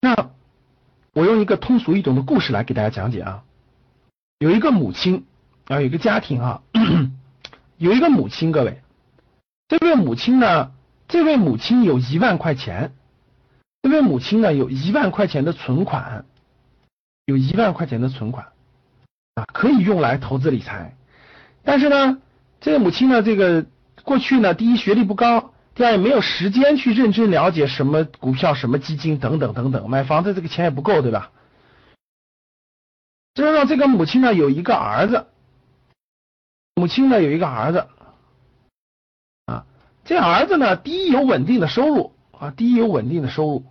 那我用一个通俗易懂的故事来给大家讲解啊。有一个母亲啊，有一个家庭啊，有一个母亲，各位，这位母亲呢，这位母亲有一万块钱，这位母亲呢有一万块钱的存款，有一万块钱的存款啊，可以用来投资理财。但是呢，这位母亲呢，这个过去呢，第一学历不高，第二也没有时间去认真了解什么股票、什么基金等等等等，买房子这个钱也不够，对吧？就是说，这个母亲呢有一个儿子，母亲呢有一个儿子。啊，这儿子呢，第一有稳定的收入啊，第一有稳定的收入，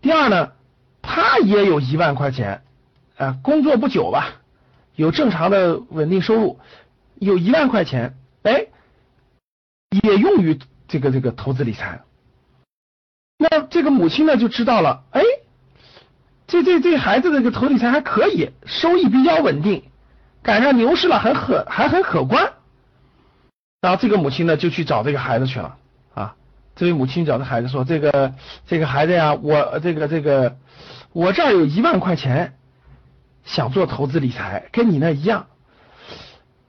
第二呢，他也有一万块钱啊，工作不久吧，有正常的稳定收入，有一万块钱，哎，也用于这个这个投资理财。那这个母亲呢就知道了，哎。这这这孩子这个投理财还可以，收益比较稳定，赶上牛市了，很可还很可观。然后这个母亲呢就去找这个孩子去了啊。这位母亲找这孩子说：“这个这个孩子呀，我这个这个我这儿有一万块钱，想做投资理财，跟你那一样。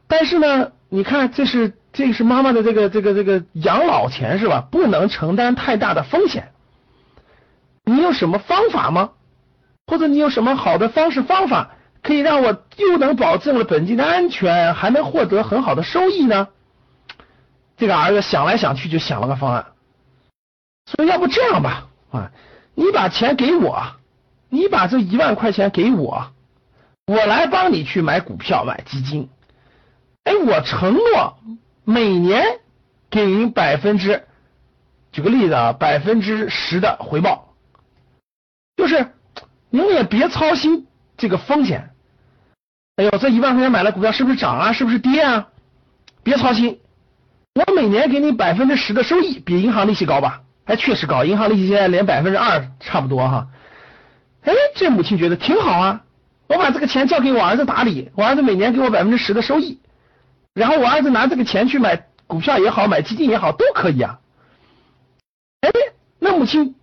但是呢，你看这是这个是妈妈的这个这个这个养老钱是吧？不能承担太大的风险。你有什么方法吗？”或者你有什么好的方式方法，可以让我又能保证了本金的安全，还能获得很好的收益呢？这个儿子想来想去就想了个方案，说要不这样吧，啊，你把钱给我，你把这一万块钱给我，我来帮你去买股票买基金，哎，我承诺每年给您百分之，举个例子啊，百分之十的回报，就是。您也别操心这个风险。哎呦，这一万块钱买了股票，是不是涨啊？是不是跌啊？别操心，我每年给你百分之十的收益，比银行利息高吧？哎，确实高，银行利息现在连百分之二差不多哈。哎，这母亲觉得挺好啊，我把这个钱交给我儿子打理，我儿子每年给我百分之十的收益，然后我儿子拿这个钱去买股票也好，买基金也好，都可以啊。哎，那母亲。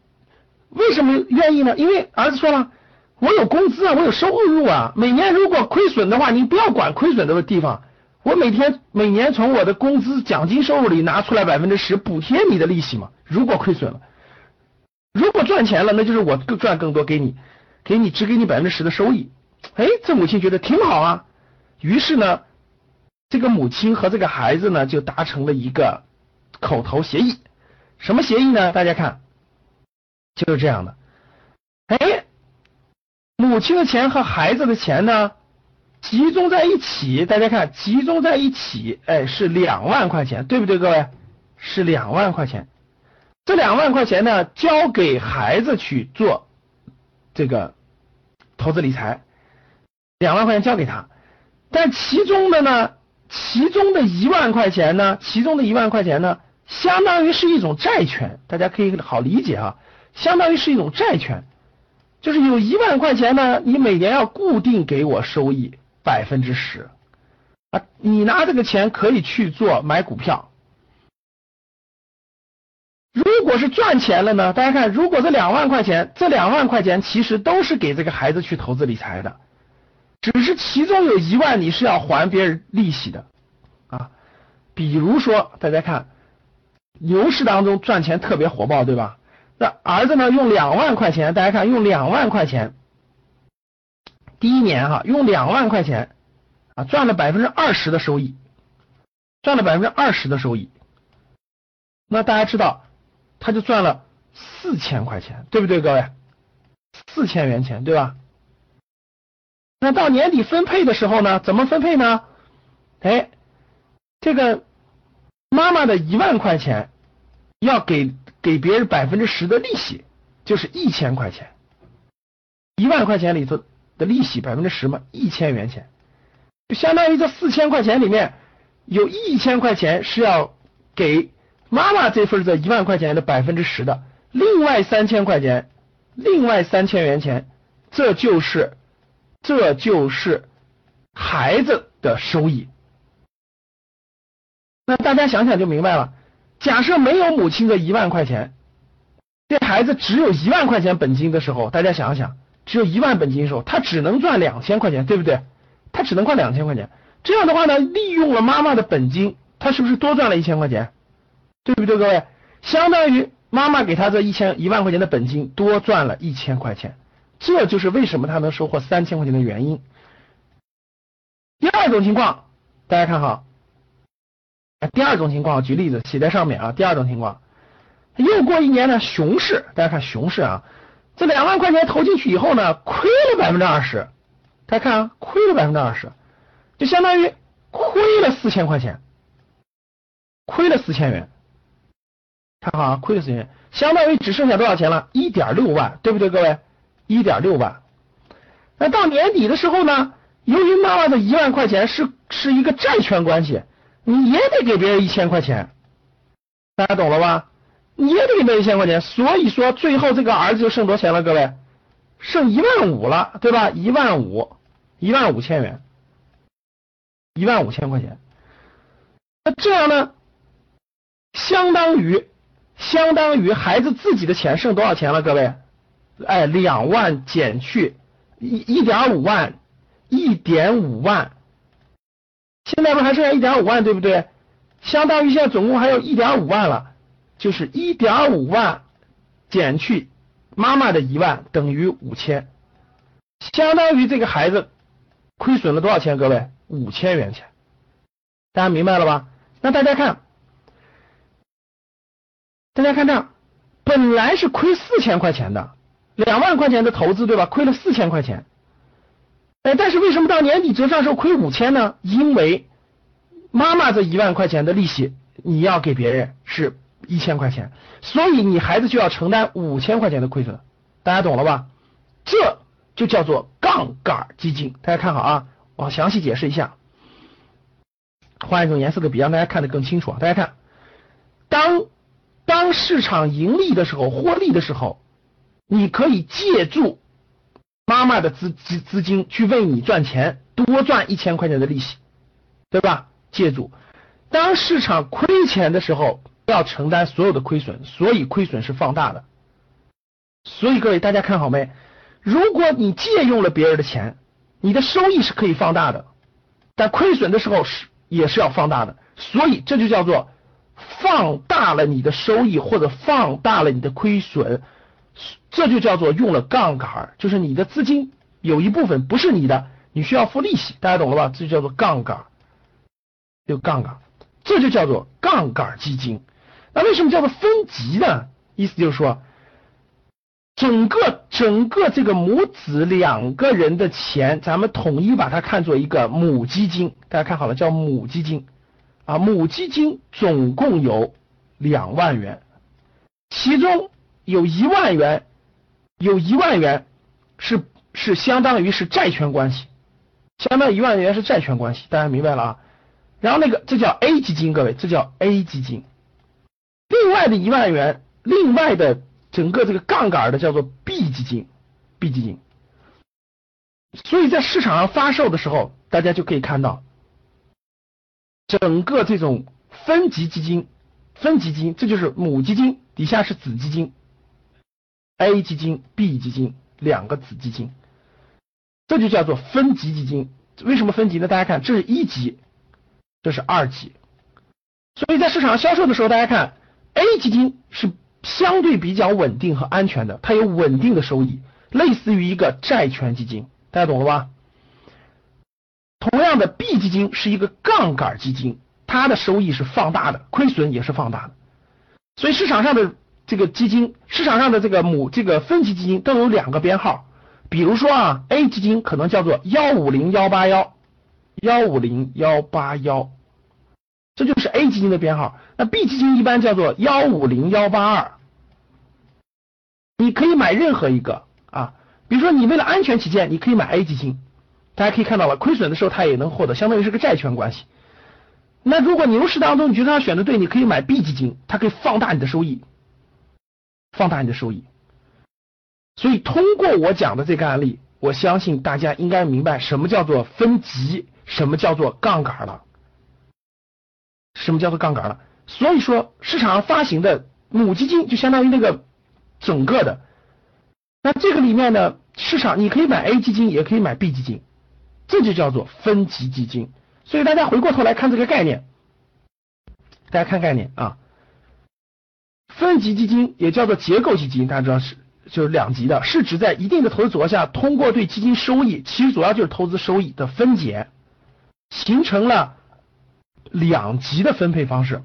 为什么愿意呢？因为儿子说了，我有工资啊，我有收入啊。每年如果亏损的话，你不要管亏损的地方，我每天每年从我的工资奖金收入里拿出来百分之十补贴你的利息嘛。如果亏损了，如果赚钱了，那就是我更赚更多给你，给你只给你百分之十的收益。哎，这母亲觉得挺好啊。于是呢，这个母亲和这个孩子呢就达成了一个口头协议。什么协议呢？大家看。就是这样的，哎，母亲的钱和孩子的钱呢，集中在一起，大家看，集中在一起，哎，是两万块钱，对不对，各位？是两万块钱，这两万块钱呢，交给孩子去做这个投资理财，两万块钱交给他，但其中的呢，其中的一万块钱呢，其中的一万块钱呢，相当于是一种债权，大家可以好理解啊。相当于是一种债权，就是有一万块钱呢，你每年要固定给我收益百分之十啊，你拿这个钱可以去做买股票。如果是赚钱了呢？大家看，如果这两万块钱，这两万块钱其实都是给这个孩子去投资理财的，只是其中有一万你是要还别人利息的啊。比如说，大家看牛市当中赚钱特别火爆，对吧？那儿子呢？用两万块钱，大家看，用两万块钱，第一年哈，用两万块钱啊，赚了百分之二十的收益，赚了百分之二十的收益。那大家知道，他就赚了四千块钱，对不对，各位？四千元钱，对吧？那到年底分配的时候呢？怎么分配呢？哎，这个妈妈的一万块钱要给。给别人百分之十的利息，就是一千块钱，一万块钱里头的利息百分之十嘛，一千元钱，就相当于这四千块钱里面有一千块钱是要给妈妈这份这一万块钱的百分之十的，另外三千块钱，另外三千元钱，这就是这就是孩子的收益。那大家想想就明白了。假设没有母亲的一万块钱，这孩子只有一万块钱本金的时候，大家想想，只有一万本金的时候，他只能赚两千块钱，对不对？他只能赚两千块钱。这样的话呢，利用了妈妈的本金，他是不是多赚了一千块钱？对不对，各位？相当于妈妈给他这一千一万块钱的本金，多赚了一千块钱。这就是为什么他能收获三千块钱的原因。第二种情况，大家看哈，第二种情况，举例子写在上面啊。第二种情况，又过一年呢，熊市，大家看熊市啊，这两万块钱投进去以后呢，亏了百分之二十，大家看啊，亏了百分之二十，就相当于亏了四千块钱，亏了四千元，看好啊，亏了四千元，相当于只剩下多少钱了？一点六万，对不对，各位？一点六万。那到年底的时候呢？由于妈妈的一万块钱是是一个债权关系，你也得给别人一千块钱，大家懂了吧？你也得给别人一千块钱，所以说最后这个儿子就剩多少钱了？各位，剩一万五了，对吧？一万五，一万五千元，一万五千块钱。那这样呢，相当于相当于孩子自己的钱剩多少钱了？各位，哎，两万减去一一点五万。一点五万，现在不还剩下一点五万，对不对？相当于现在总共还有一点五万了，就是一点五万减去妈妈的一万等于五千，相当于这个孩子亏损了多少钱？各位，五千元钱，大家明白了吧？那大家看，大家看这样，本来是亏四千块钱的，两万块钱的投资，对吧？亏了四千块钱。哎，但是为什么到年底折算时候亏五千呢？因为妈妈这一万块钱的利息你要给别人是一千块钱，所以你孩子就要承担五千块钱的亏损，大家懂了吧？这就叫做杠杆基金。大家看好啊，我详细解释一下，换一种颜色的笔让大家看得更清楚啊。大家看，当当市场盈利的时候，获利的时候，你可以借助。妈妈的资资资金去为你赚钱，多赚一千块钱的利息，对吧？借助，当市场亏钱的时候，要承担所有的亏损，所以亏损是放大的。所以各位大家看好没？如果你借用了别人的钱，你的收益是可以放大的，但亏损的时候是也是要放大的。所以这就叫做放大了你的收益，或者放大了你的亏损。这就叫做用了杠杆，就是你的资金有一部分不是你的，你需要付利息，大家懂了吧？这就叫做杠杆，有杠杆，这就叫做杠杆基金。那为什么叫做分级呢？意思就是说，整个整个这个母子两个人的钱，咱们统一把它看作一个母基金，大家看好了，叫母基金啊，母基金总共有两万元，其中。有一万元，有一万元是是相当于是债权关系，相当于一万元是债权关系，大家明白了啊？然后那个这叫 A 基金，各位，这叫 A 基金。另外的一万元，另外的整个这个杠杆的叫做 B 基金，B 基金。所以在市场上发售的时候，大家就可以看到，整个这种分级基金，分级基金，这就是母基金，底下是子基金。A 基金、B 基金两个子基金，这就叫做分级基金。为什么分级呢？大家看，这是一级，这是二级。所以在市场销售的时候，大家看 A 基金是相对比较稳定和安全的，它有稳定的收益，类似于一个债权基金，大家懂了吧？同样的，B 基金是一个杠杆基金，它的收益是放大的，亏损也是放大的。所以市场上的。这个基金市场上的这个母这个分级基金都有两个编号，比如说啊，A 基金可能叫做幺五零幺八幺幺五零幺八幺，这就是 A 基金的编号。那 B 基金一般叫做幺五零幺八二，你可以买任何一个啊，比如说你为了安全起见，你可以买 A 基金。大家可以看到了，亏损的时候它也能获得，相当于是个债权关系。那如果牛市当中你觉得它选的对，你可以买 B 基金，它可以放大你的收益。放大你的收益，所以通过我讲的这个案例，我相信大家应该明白什么叫做分级，什么叫做杠杆了，什么叫做杠杆了。所以说，市场上发行的母基金就相当于那个整个的。那这个里面呢，市场你可以买 A 基金，也可以买 B 基金，这就叫做分级基金。所以大家回过头来看这个概念，大家看概念啊，分级基金也叫做结构基金，大家知道是就是两级的，是指在一定的投资组合下，通过对基金收益，其实主要就是投资收益的分解，形成了两级的分配方式。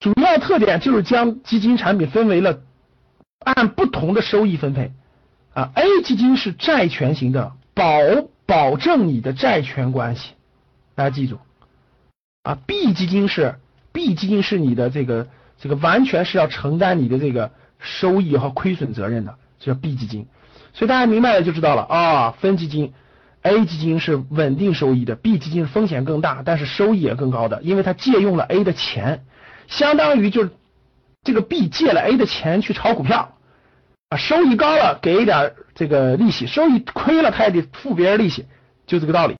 主要特点就是将基金产品分为了按不同的收益分配啊，A 基金是债权型的，保保证你的债权关系，大家记住啊，B 基金是 B 基金是你的这个这个完全是要承担你的这个收益和亏损责任的，这叫 B 基金，所以大家明白了就知道了啊，分基金 A 基金是稳定收益的，B 基金风险更大，但是收益也更高的，因为它借用了 A 的钱。相当于就是这个 B 借了 A 的钱去炒股票啊，收益高了给一点这个利息，收益亏了他也得付别人利息，就这个道理。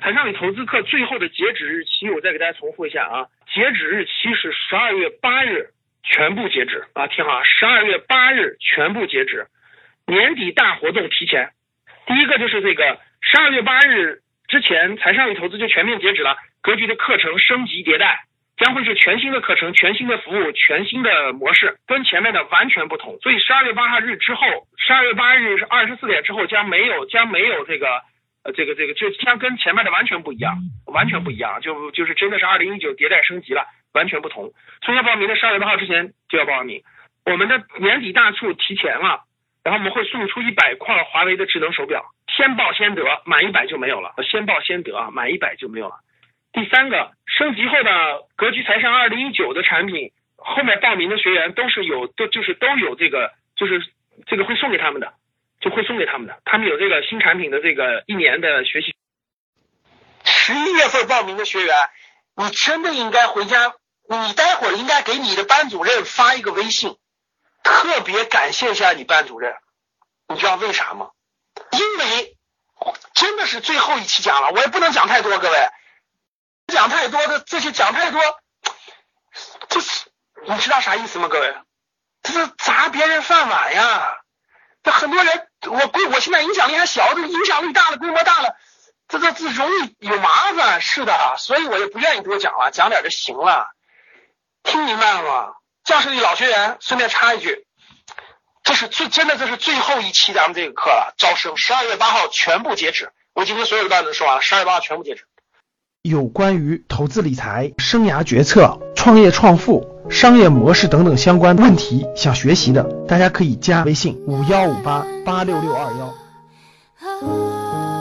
台上宇投资课最后的截止日期，我再给大家重复一下啊，截止日期是十二月八日，全部截止啊，听好，十二月八日全部截止，年底大活动提前。第一个就是这个十二月八日之前，财上宇投资就全面截止了，格局的课程升级迭代。将会是全新的课程、全新的服务、全新的模式，跟前面的完全不同。所以十二月八号日之后，十二月八日是二十四点之后将没有将没有这个呃这个这个就像跟前面的完全不一样，完全不一样，就就是真的是二零一九迭代升级了，完全不同。所以要报名的十二月八号之前就要报名。我们的年底大促提前了，然后我们会送出一百块华为的智能手表，先报先得，满一百就没有了。先报先得啊，满一百就没有了。第三个升级后的格局财商二零一九的产品，后面报名的学员都是有都就是都有这个就是这个会送给他们的，会送给他们的，他们有这个新产品的这个一年的学习。十一月份报名的学员，你真的应该回家，你待会儿应该给你的班主任发一个微信，特别感谢一下你班主任，你知道为啥吗？因为真的是最后一期讲了，我也不能讲太多，各位。讲太多的这些讲太多，就是你知道啥意思吗？各位，这是砸别人饭碗呀！这很多人，我规我现在影响力还小，这影响力大了，规模大了，这这这容易有麻烦。是的，所以我也不愿意多讲了，讲点就行了。听明白了吗？教室里老学员，顺便插一句，这是最真的，这是最后一期咱们这个课了，招生十二月八号全部截止。我今天所有的段子说完了，十二月八号全部截止。有关于投资理财、生涯决策、创业创富、商业模式等等相关问题，想学习的，大家可以加微信五幺五八八六六二幺。